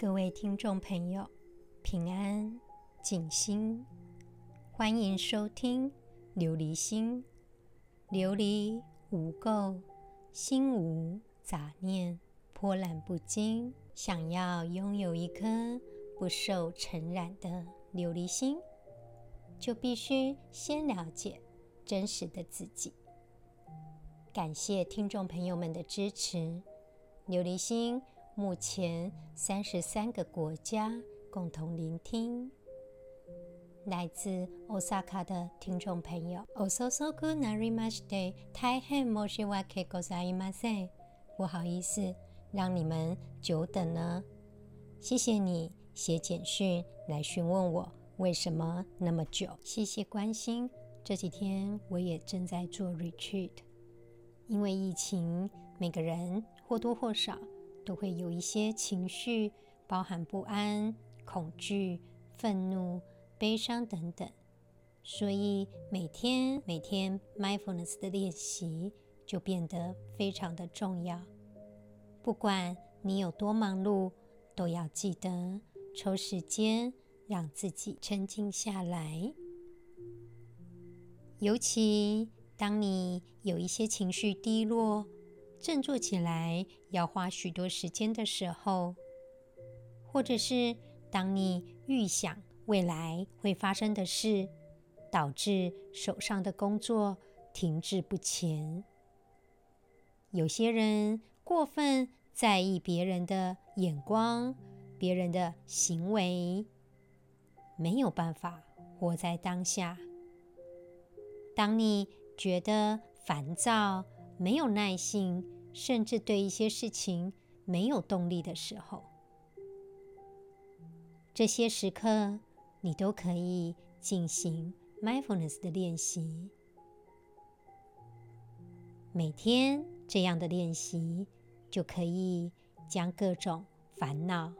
各位听众朋友，平安静心，欢迎收听琉璃心。琉璃无垢，心无杂念，波澜不惊。想要拥有一颗不受尘染的琉璃心，就必须先了解真实的自己。感谢听众朋友们的支持，琉璃心。目前三十三个国家共同聆听，来自 Osaka 的听众朋友。Ososoku narimashite, taihen moshiwake gozaimasen。不好意思，让你们久等了。谢谢你写简讯来询问我为什么那么久。谢谢关心。这几天我也正在做 retreat，因为疫情，每个人或多或少。都会有一些情绪，包含不安、恐惧、愤怒、悲伤等等，所以每天每天 mindfulness 的练习就变得非常的重要。不管你有多忙碌，都要记得抽时间让自己沉静下来。尤其当你有一些情绪低落，振作起来要花许多时间的时候，或者是当你预想未来会发生的事，导致手上的工作停滞不前。有些人过分在意别人的眼光、别人的行为，没有办法活在当下。当你觉得烦躁，没有耐性，甚至对一些事情没有动力的时候，这些时刻你都可以进行 mindfulness 的练习。每天这样的练习，就可以将各种烦恼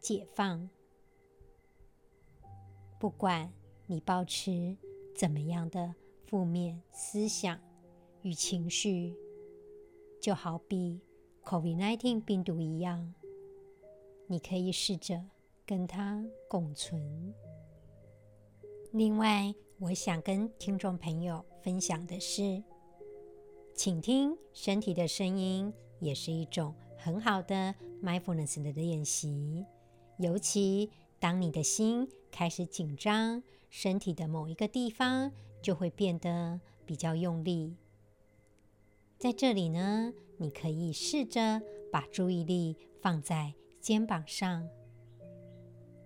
解放。不管你抱持怎么样的负面思想。与情绪，就好比 COVID-19 病毒一样，你可以试着跟它共存。另外，我想跟听众朋友分享的是，倾听身体的声音也是一种很好的 mindfulness 的练习。尤其当你的心开始紧张，身体的某一个地方就会变得比较用力。在这里呢，你可以试着把注意力放在肩膀上，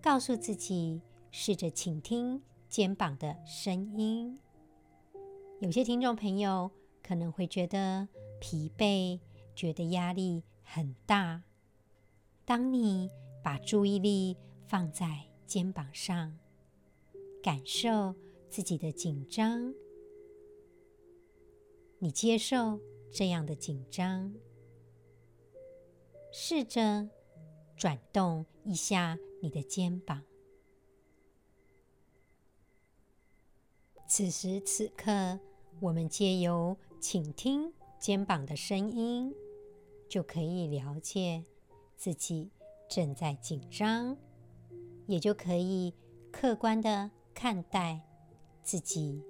告诉自己，试着倾听肩膀的声音。有些听众朋友可能会觉得疲惫，觉得压力很大。当你把注意力放在肩膀上，感受自己的紧张，你接受。这样的紧张，试着转动一下你的肩膀。此时此刻，我们借由倾听肩膀的声音，就可以了解自己正在紧张，也就可以客观地看待自己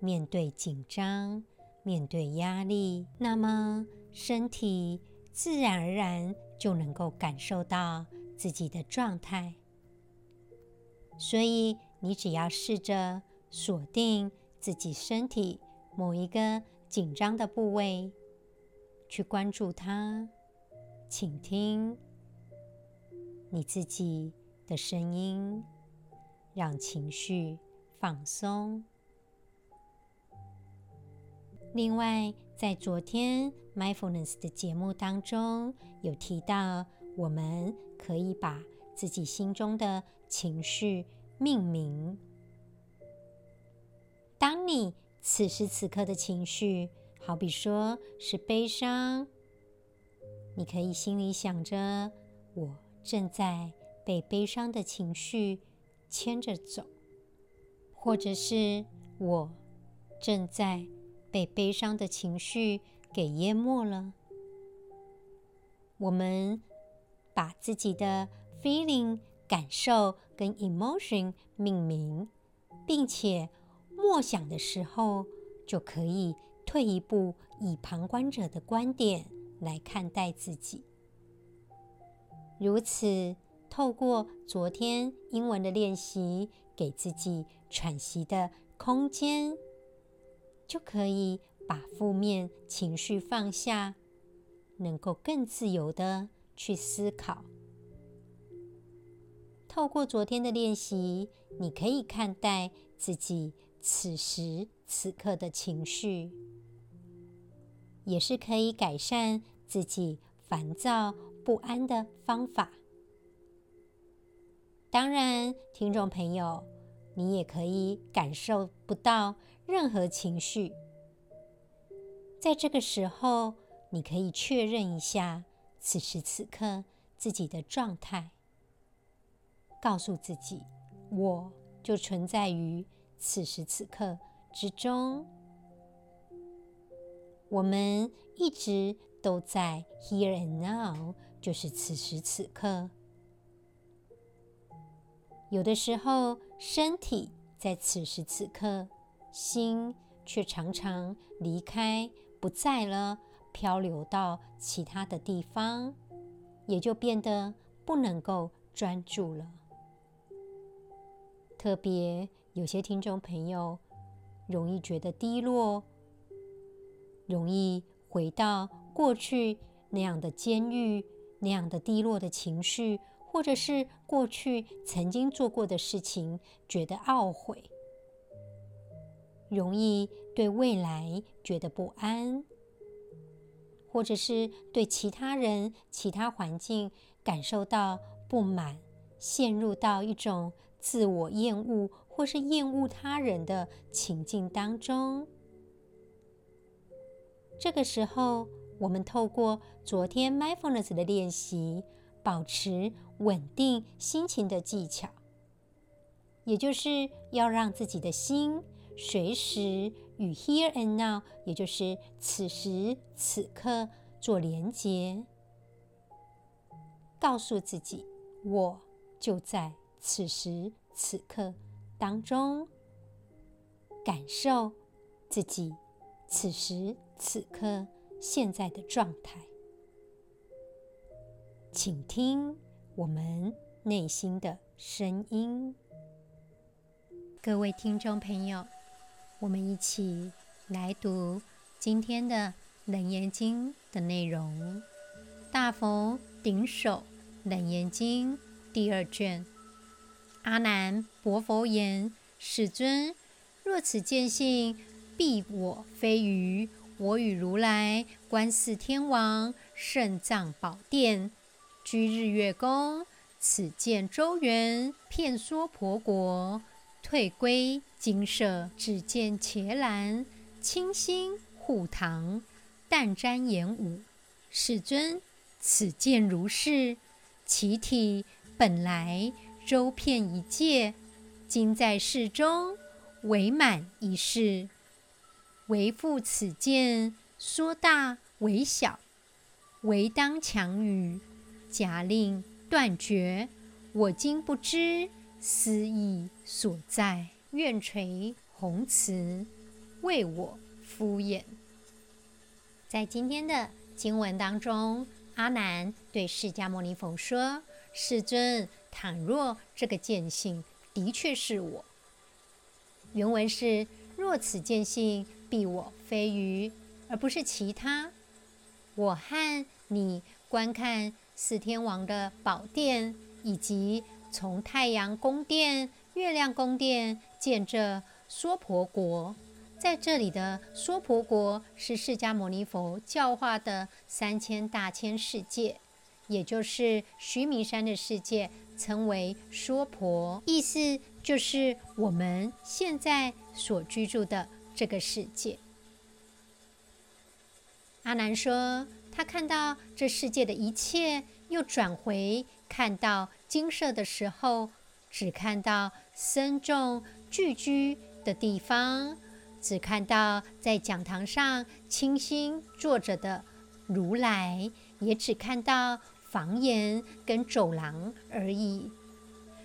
面对紧张。面对压力，那么身体自然而然就能够感受到自己的状态。所以，你只要试着锁定自己身体某一个紧张的部位，去关注它，倾听你自己的声音，让情绪放松。另外，在昨天 Mindfulness 的节目当中，有提到我们可以把自己心中的情绪命名。当你此时此刻的情绪，好比说是悲伤，你可以心里想着：我正在被悲伤的情绪牵着走，或者是我正在。被悲伤的情绪给淹没了。我们把自己的 feeling 感受跟 emotion 命名，并且默想的时候就可以退一步，以旁观者的观点来看待自己。如此，透过昨天英文的练习，给自己喘息的空间，就可以把负面情绪放下，能够更自由的去思考。透过昨天的练习，你可以看待自己此时此刻的情绪，也是可以改善自己烦躁不安的方法。当然，听众朋友，你也可以感受不到任何情绪。在这个时候，你可以确认一下此时此刻自己的状态。告诉自己，我就存在于此时此刻之中。我们一直都在 here and now，就是此时此刻。有的时候，身体在此时此刻，心却常常离开，不在了，漂流到其他的地方，也就变得不能够专注了。特别有些听众朋友容易觉得低落，容易回到过去那样的监狱，那样的低落的情绪，或者是过去曾经做过的事情觉得懊悔，容易对未来觉得不安，或者是对其他人、其他环境感受到不满，陷入到一种。自我厌恶或是厌恶他人的情境当中，这个时候，我们透过昨天 mindfulness 的练习，保持稳定心情的技巧，也就是要让自己的心随时与 here and now，也就是此时此刻做连结，告诉自己，我就在。此时此刻当中，感受自己此时此刻现在的状态，请听我们内心的声音。各位听众朋友，我们一起来读今天的《楞严经》的内容，《大佛顶首楞严经》第二卷。阿难，薄佛言：“世尊，若此见性，必我非余。我与如来观世天王圣藏宝殿，居日月宫，此见周圆遍娑婆国，退归精舍，只见伽蓝清新护堂，但瞻严武。世尊，此见如是，其体本来。”周遍一界，今在世中为满一室。为复此见，说大为小，唯当强语，假令断绝。我今不知思意所在，愿垂红慈为我敷演。在今天的经文当中，阿难对释迦牟尼佛说：“世尊。”倘若这个见性的确是我，原文是“若此见性，必我非余”，而不是其他。我和你观看四天王的宝殿，以及从太阳宫殿、月亮宫殿建这娑婆国，在这里的娑婆国是释迦牟尼佛教化的三千大千世界，也就是须弥山的世界。称为娑婆，意思就是我们现在所居住的这个世界。阿难说，他看到这世界的一切，又转回看到金色的时候，只看到僧众聚居的地方，只看到在讲堂上清心坐着的如来，也只看到房檐跟走廊而已。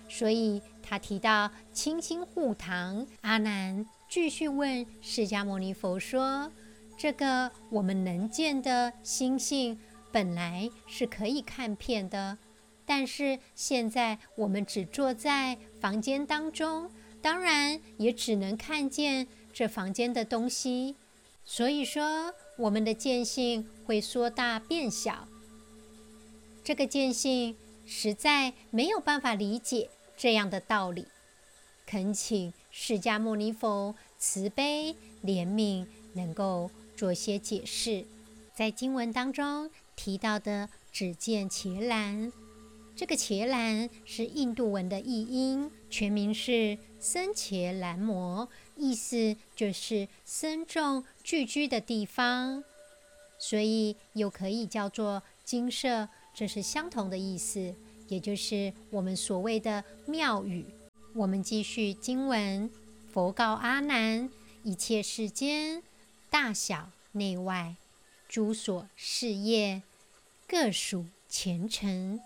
所以他提到青青护堂，阿难继续问释迦牟尼佛说：“这个我们能见的星星，本来是可以看片的，但是现在我们只坐在房间当中，当然也只能看见这房间的东西。所以说，我们的见性会缩大变小。这个见性实在没有办法理解。”这样的道理，恳请释迦牟尼佛慈悲怜悯，能够做些解释。在经文当中提到的“只见伽蓝”，这个伽蓝是印度文的译音，全名是僧伽蓝摩，意思就是僧众聚居的地方，所以又可以叫做精舍，这是相同的意思。也就是我们所谓的庙宇。我们继续经文，佛告阿难：一切世间，大小内外，诸所事业，各属前尘，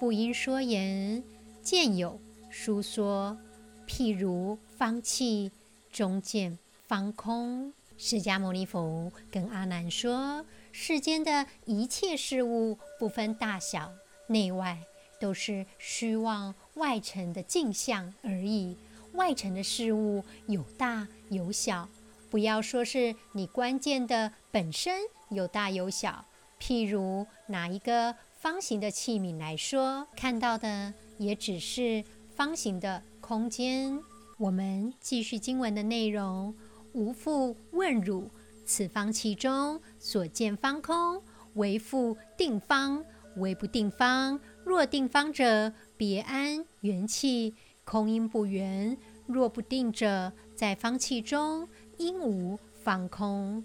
不应说言。见有书说，譬如方器，中见方空。释迦牟尼佛跟阿难说：世间的一切事物，不分大小内外。都是虚妄外尘的镜像而已。外尘的事物有大有小，不要说是你关键的本身有大有小。譬如拿一个方形的器皿来说，看到的也只是方形的空间。我们继续经文的内容：吾复问汝，此方器中所见方空，为复定方，为不定方？若定方者，别安元气，空因不圆；若不定者，在方器中应无方空。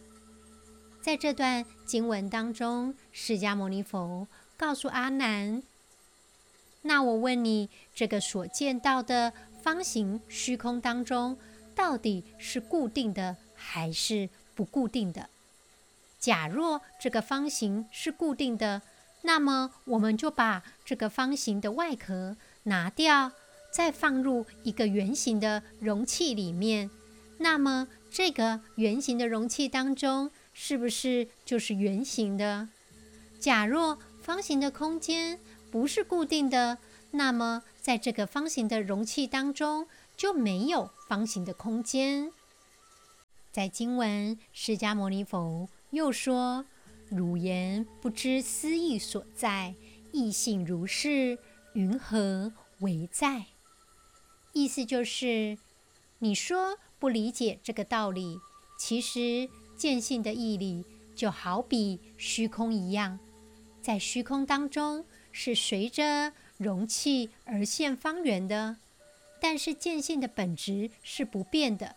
在这段经文当中，释迦牟尼佛告诉阿难：“那我问你，这个所见到的方形虚空当中，到底是固定的还是不固定的？假若这个方形是固定的。”那么，我们就把这个方形的外壳拿掉，再放入一个圆形的容器里面。那么，这个圆形的容器当中，是不是就是圆形的？假若方形的空间不是固定的，那么在这个方形的容器当中就没有方形的空间。在经文，释迦牟尼佛又说。汝言不知思义所在，义性如是，云何为在？意思就是，你说不理解这个道理，其实见性的义理就好比虚空一样，在虚空当中是随着容器而现方圆的，但是见性的本质是不变的，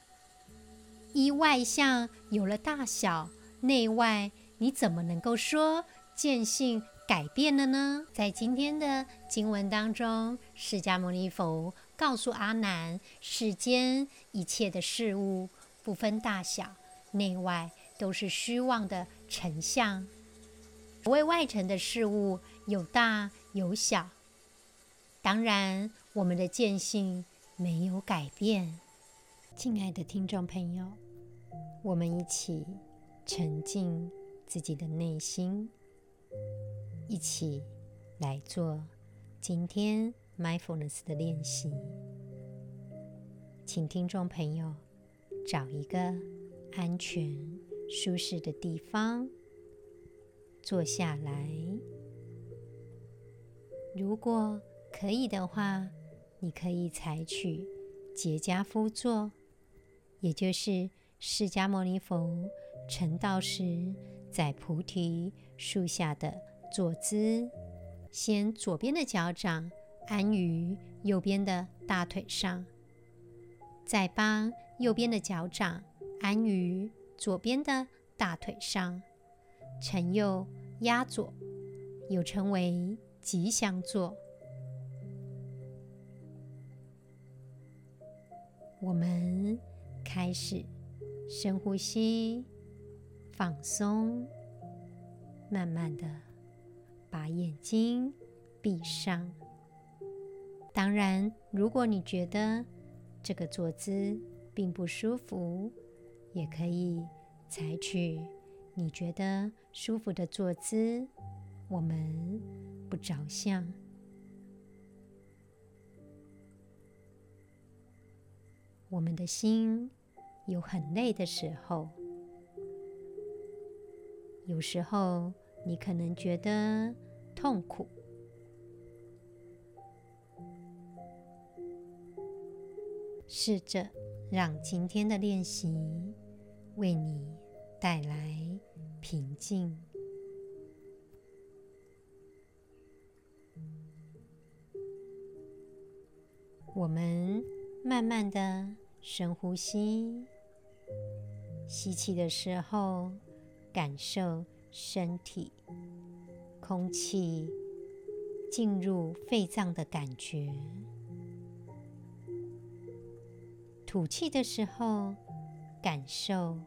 依外相有了大小内外。你怎么能够说见性改变了呢？在今天的经文当中，释迦牟尼佛告诉阿难：世间一切的事物，不分大小内外，都是虚妄的尘相。所谓外尘的事物，有大有小。当然，我们的见性没有改变。亲爱的听众朋友，我们一起沉浸。自己的内心，一起来做今天 mindfulness 的练习。请听众朋友找一个安全、舒适的地方坐下来。如果可以的话，你可以采取结跏趺坐，也就是释迦牟尼佛成道时。在菩提树下的坐姿，先左边的脚掌安于右边的大腿上，再帮右边的脚掌安于左边的大腿上，承右压左，又称为吉祥坐。我们开始深呼吸。放松，慢慢的把眼睛闭上。当然，如果你觉得这个坐姿并不舒服，也可以采取你觉得舒服的坐姿。我们不着相。我们的心有很累的时候，有时候你可能觉得痛苦。试着让今天的练习为你带来平静。我们慢慢的深呼吸，吸气的时候，感受身体空气进入肺脏的感觉；吐气的时候，感受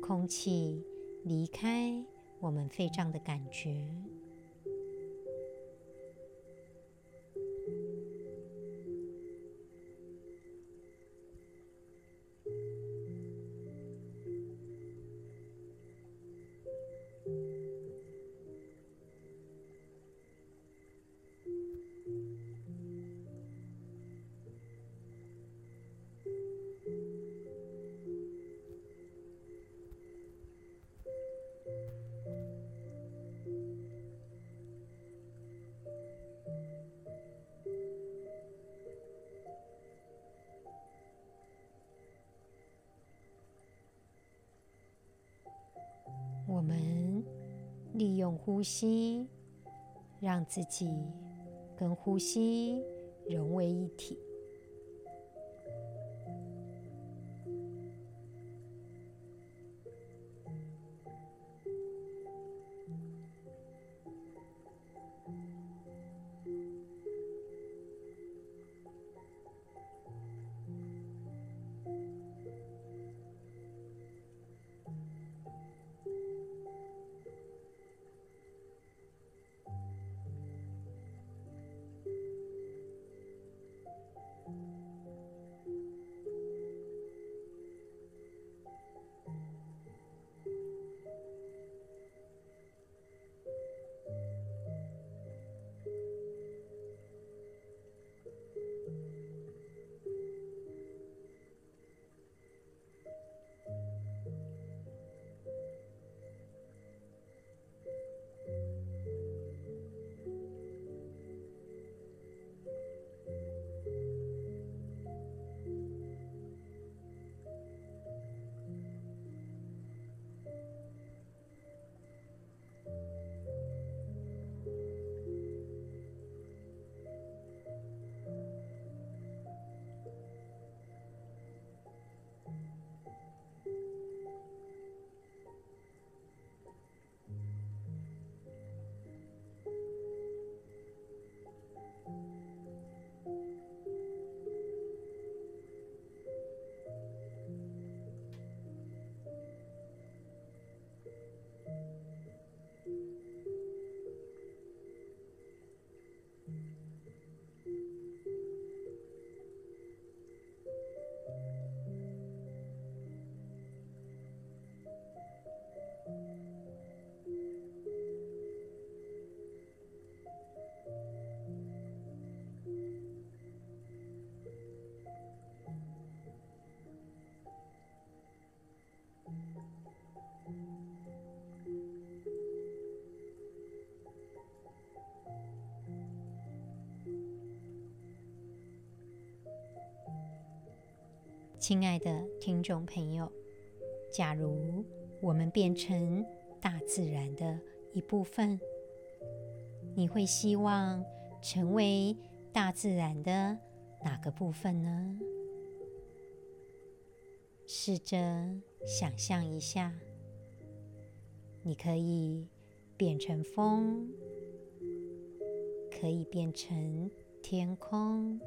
空气离开我们肺脏的感觉。利用呼吸，让自己跟呼吸融为一体。亲爱的听众朋友，假如我们变成大自然的一部分，你会希望成为大自然的哪个部分呢？试着想象一下，你可以变成风，可以变成天空。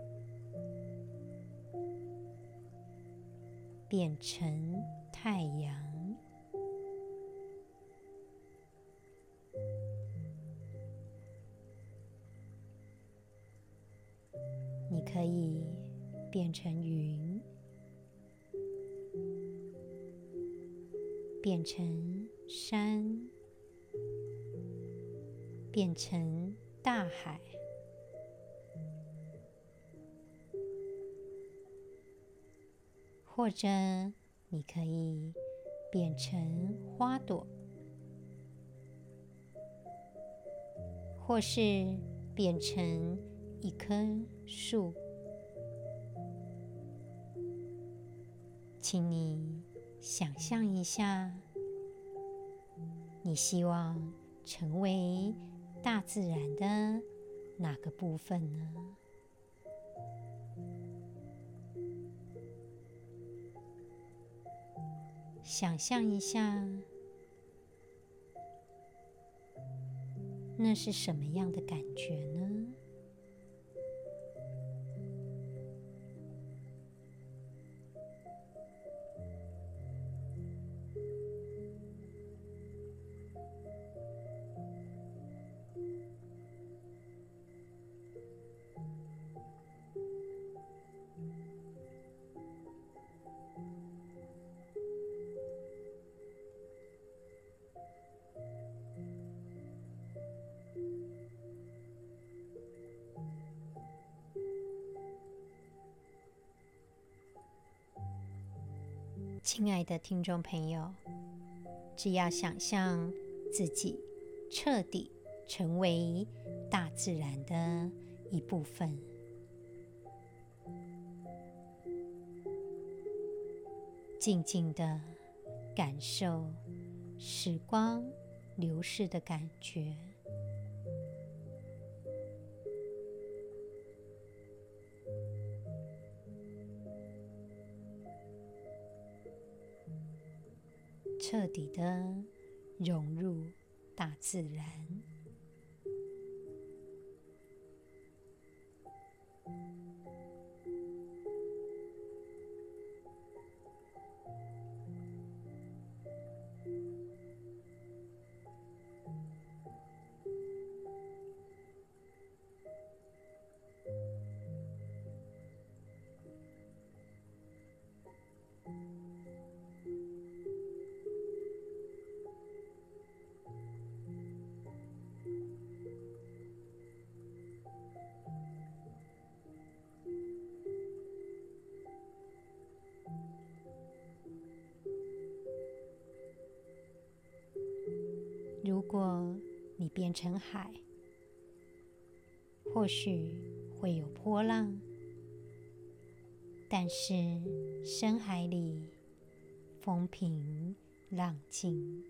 变成太阳。你可以变成云变成山变成大海。或者你可以变成花朵，或是变成一棵树。请你想象一下，你希望成为大自然的哪个部分呢？想象一下，那是什么样的感觉呢？亲爱的听众朋友，只要想象自己彻底成为大自然的一部分，静静的感受时光流逝的感觉。彻底的融入大自然。如果你变成海，或许会有波浪，但是深海里风平浪静。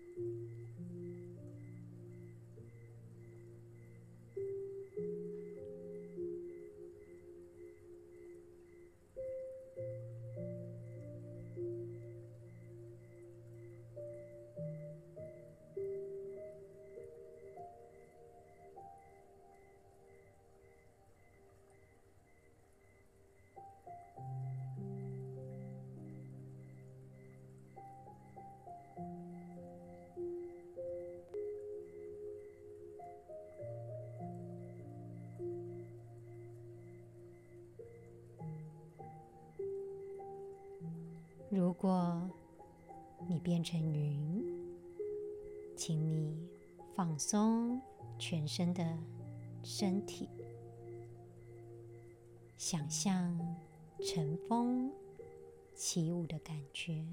如果你变成云，请你放松全身的身体，想象乘风起舞的感觉。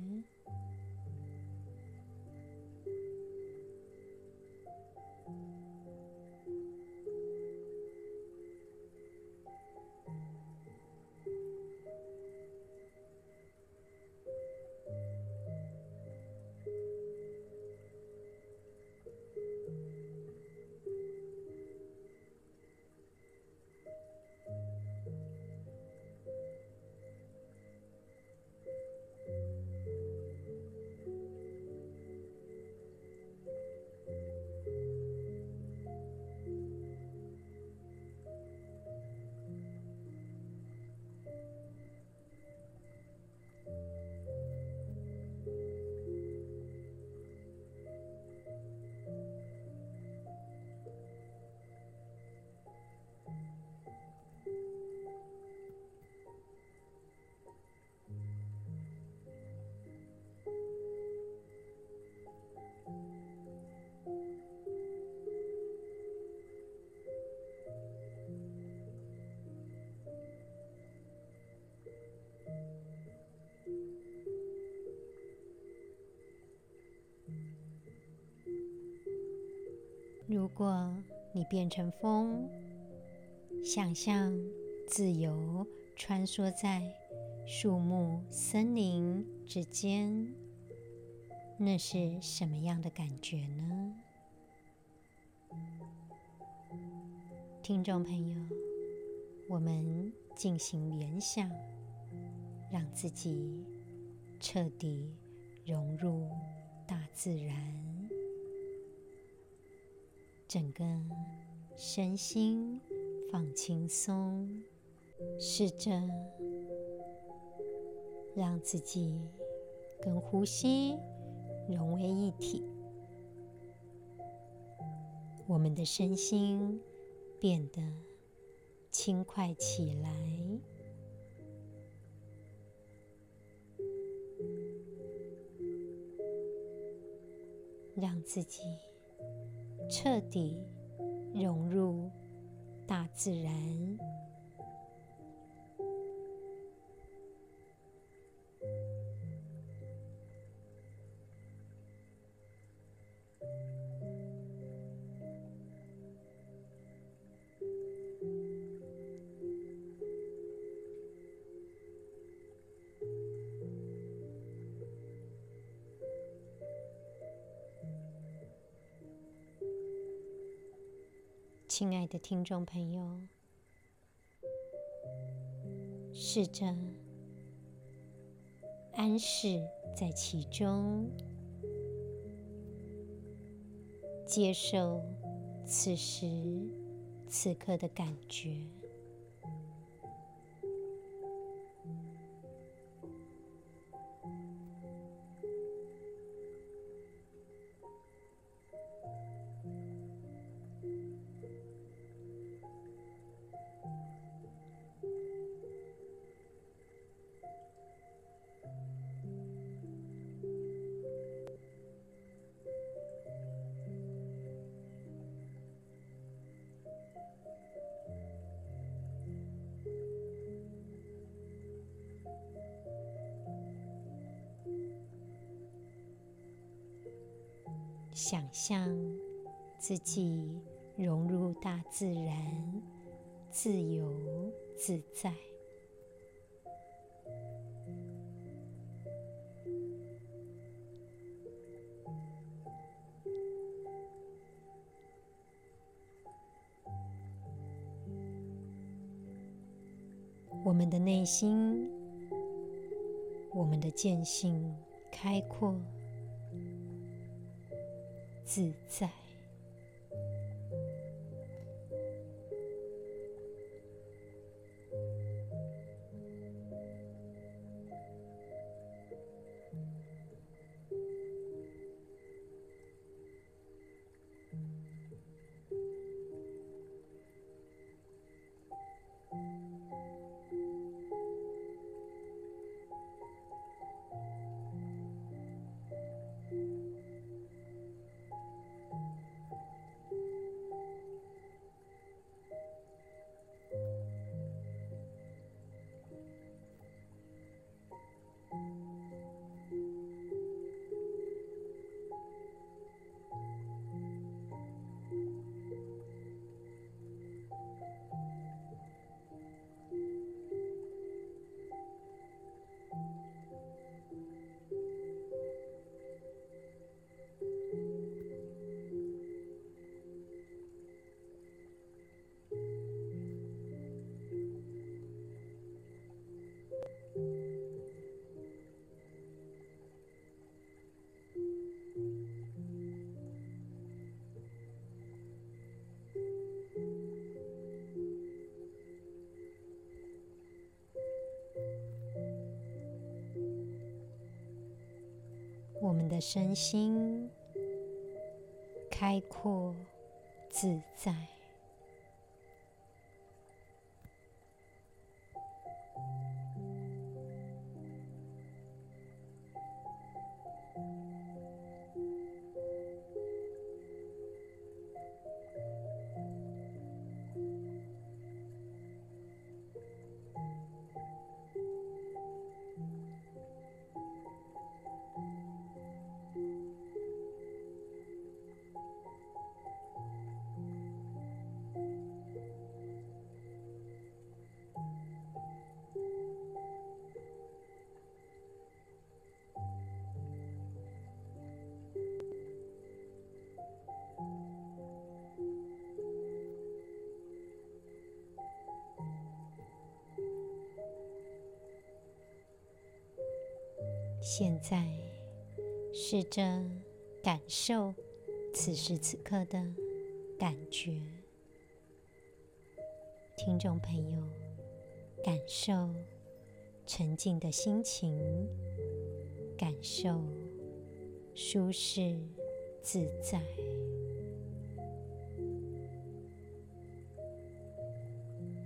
如果你变成风，想象自由穿梭在树木、森林之间，那是什么样的感觉呢？听众朋友，我们进行联想，让自己彻底融入大自然，整个身心放轻松，试着让自己跟呼吸融为一体，我们的身心变得轻快起来，让自己彻底融入大自然。的听众朋友，试着安适在其中，接受此时此刻的感觉。自己融入大自然，自由自在。我们的内心，我们的见性开阔。自在。的身心开阔自在。现在，试着感受此时此刻的感觉，听众朋友，感受沉静的心情，感受舒适自在。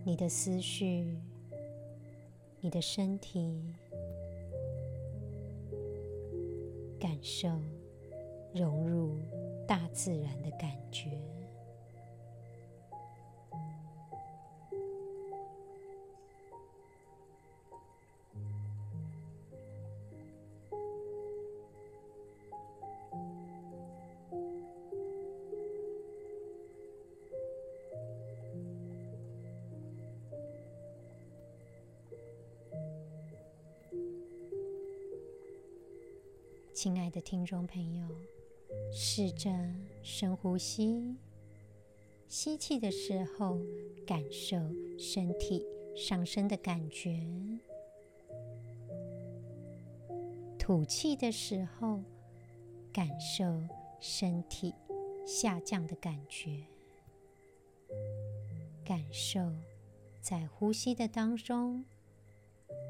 你的思绪，你的身体。受融入大自然的感觉。亲爱的听众朋友，试着深呼吸，吸气的时候，感受身体上升的感觉；吐气的时候，感受身体下降的感觉。感受在呼吸的当中，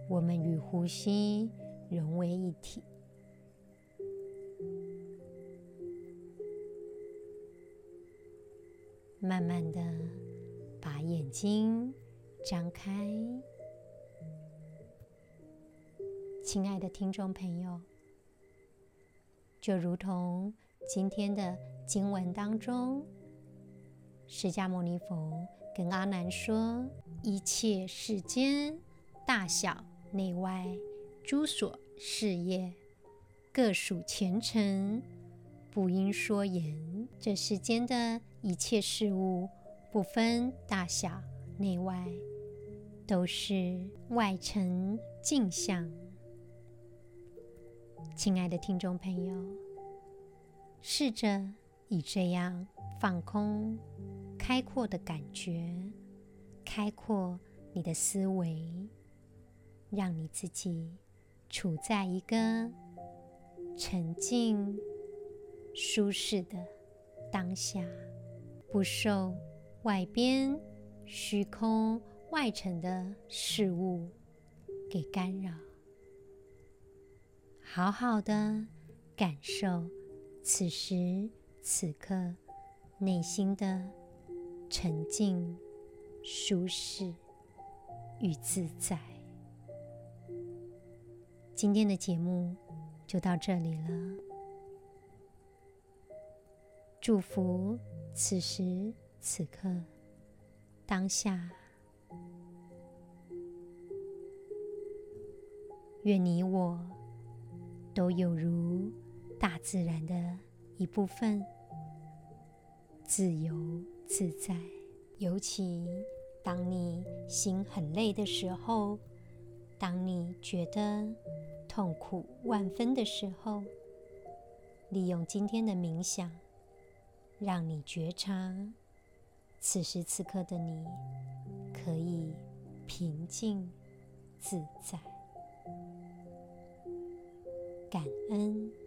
我们与呼吸融为一体。慢慢的把眼睛张开，亲爱的听众朋友，就如同今天的经文当中，释迦牟尼佛跟阿难说：“一切世间大小内外诸所事业，各属前尘，不应说言。这世间的。”一切事物不分大小内外，都是外尘镜像。亲爱的听众朋友，试着以这样放空、开阔的感觉，开阔你的思维，让你自己处在一个沉静、舒适的当下。不受外边虚空外尘的事物给干扰，好好的感受此时此刻内心的沉静、舒适与自在。今天的节目就到这里了，祝福。此时此刻，当下，愿你我都有如大自然的一部分，自由自在。尤其当你心很累的时候，当你觉得痛苦万分的时候，利用今天的冥想。让你觉察，此时此刻的你可以平静自在，感恩。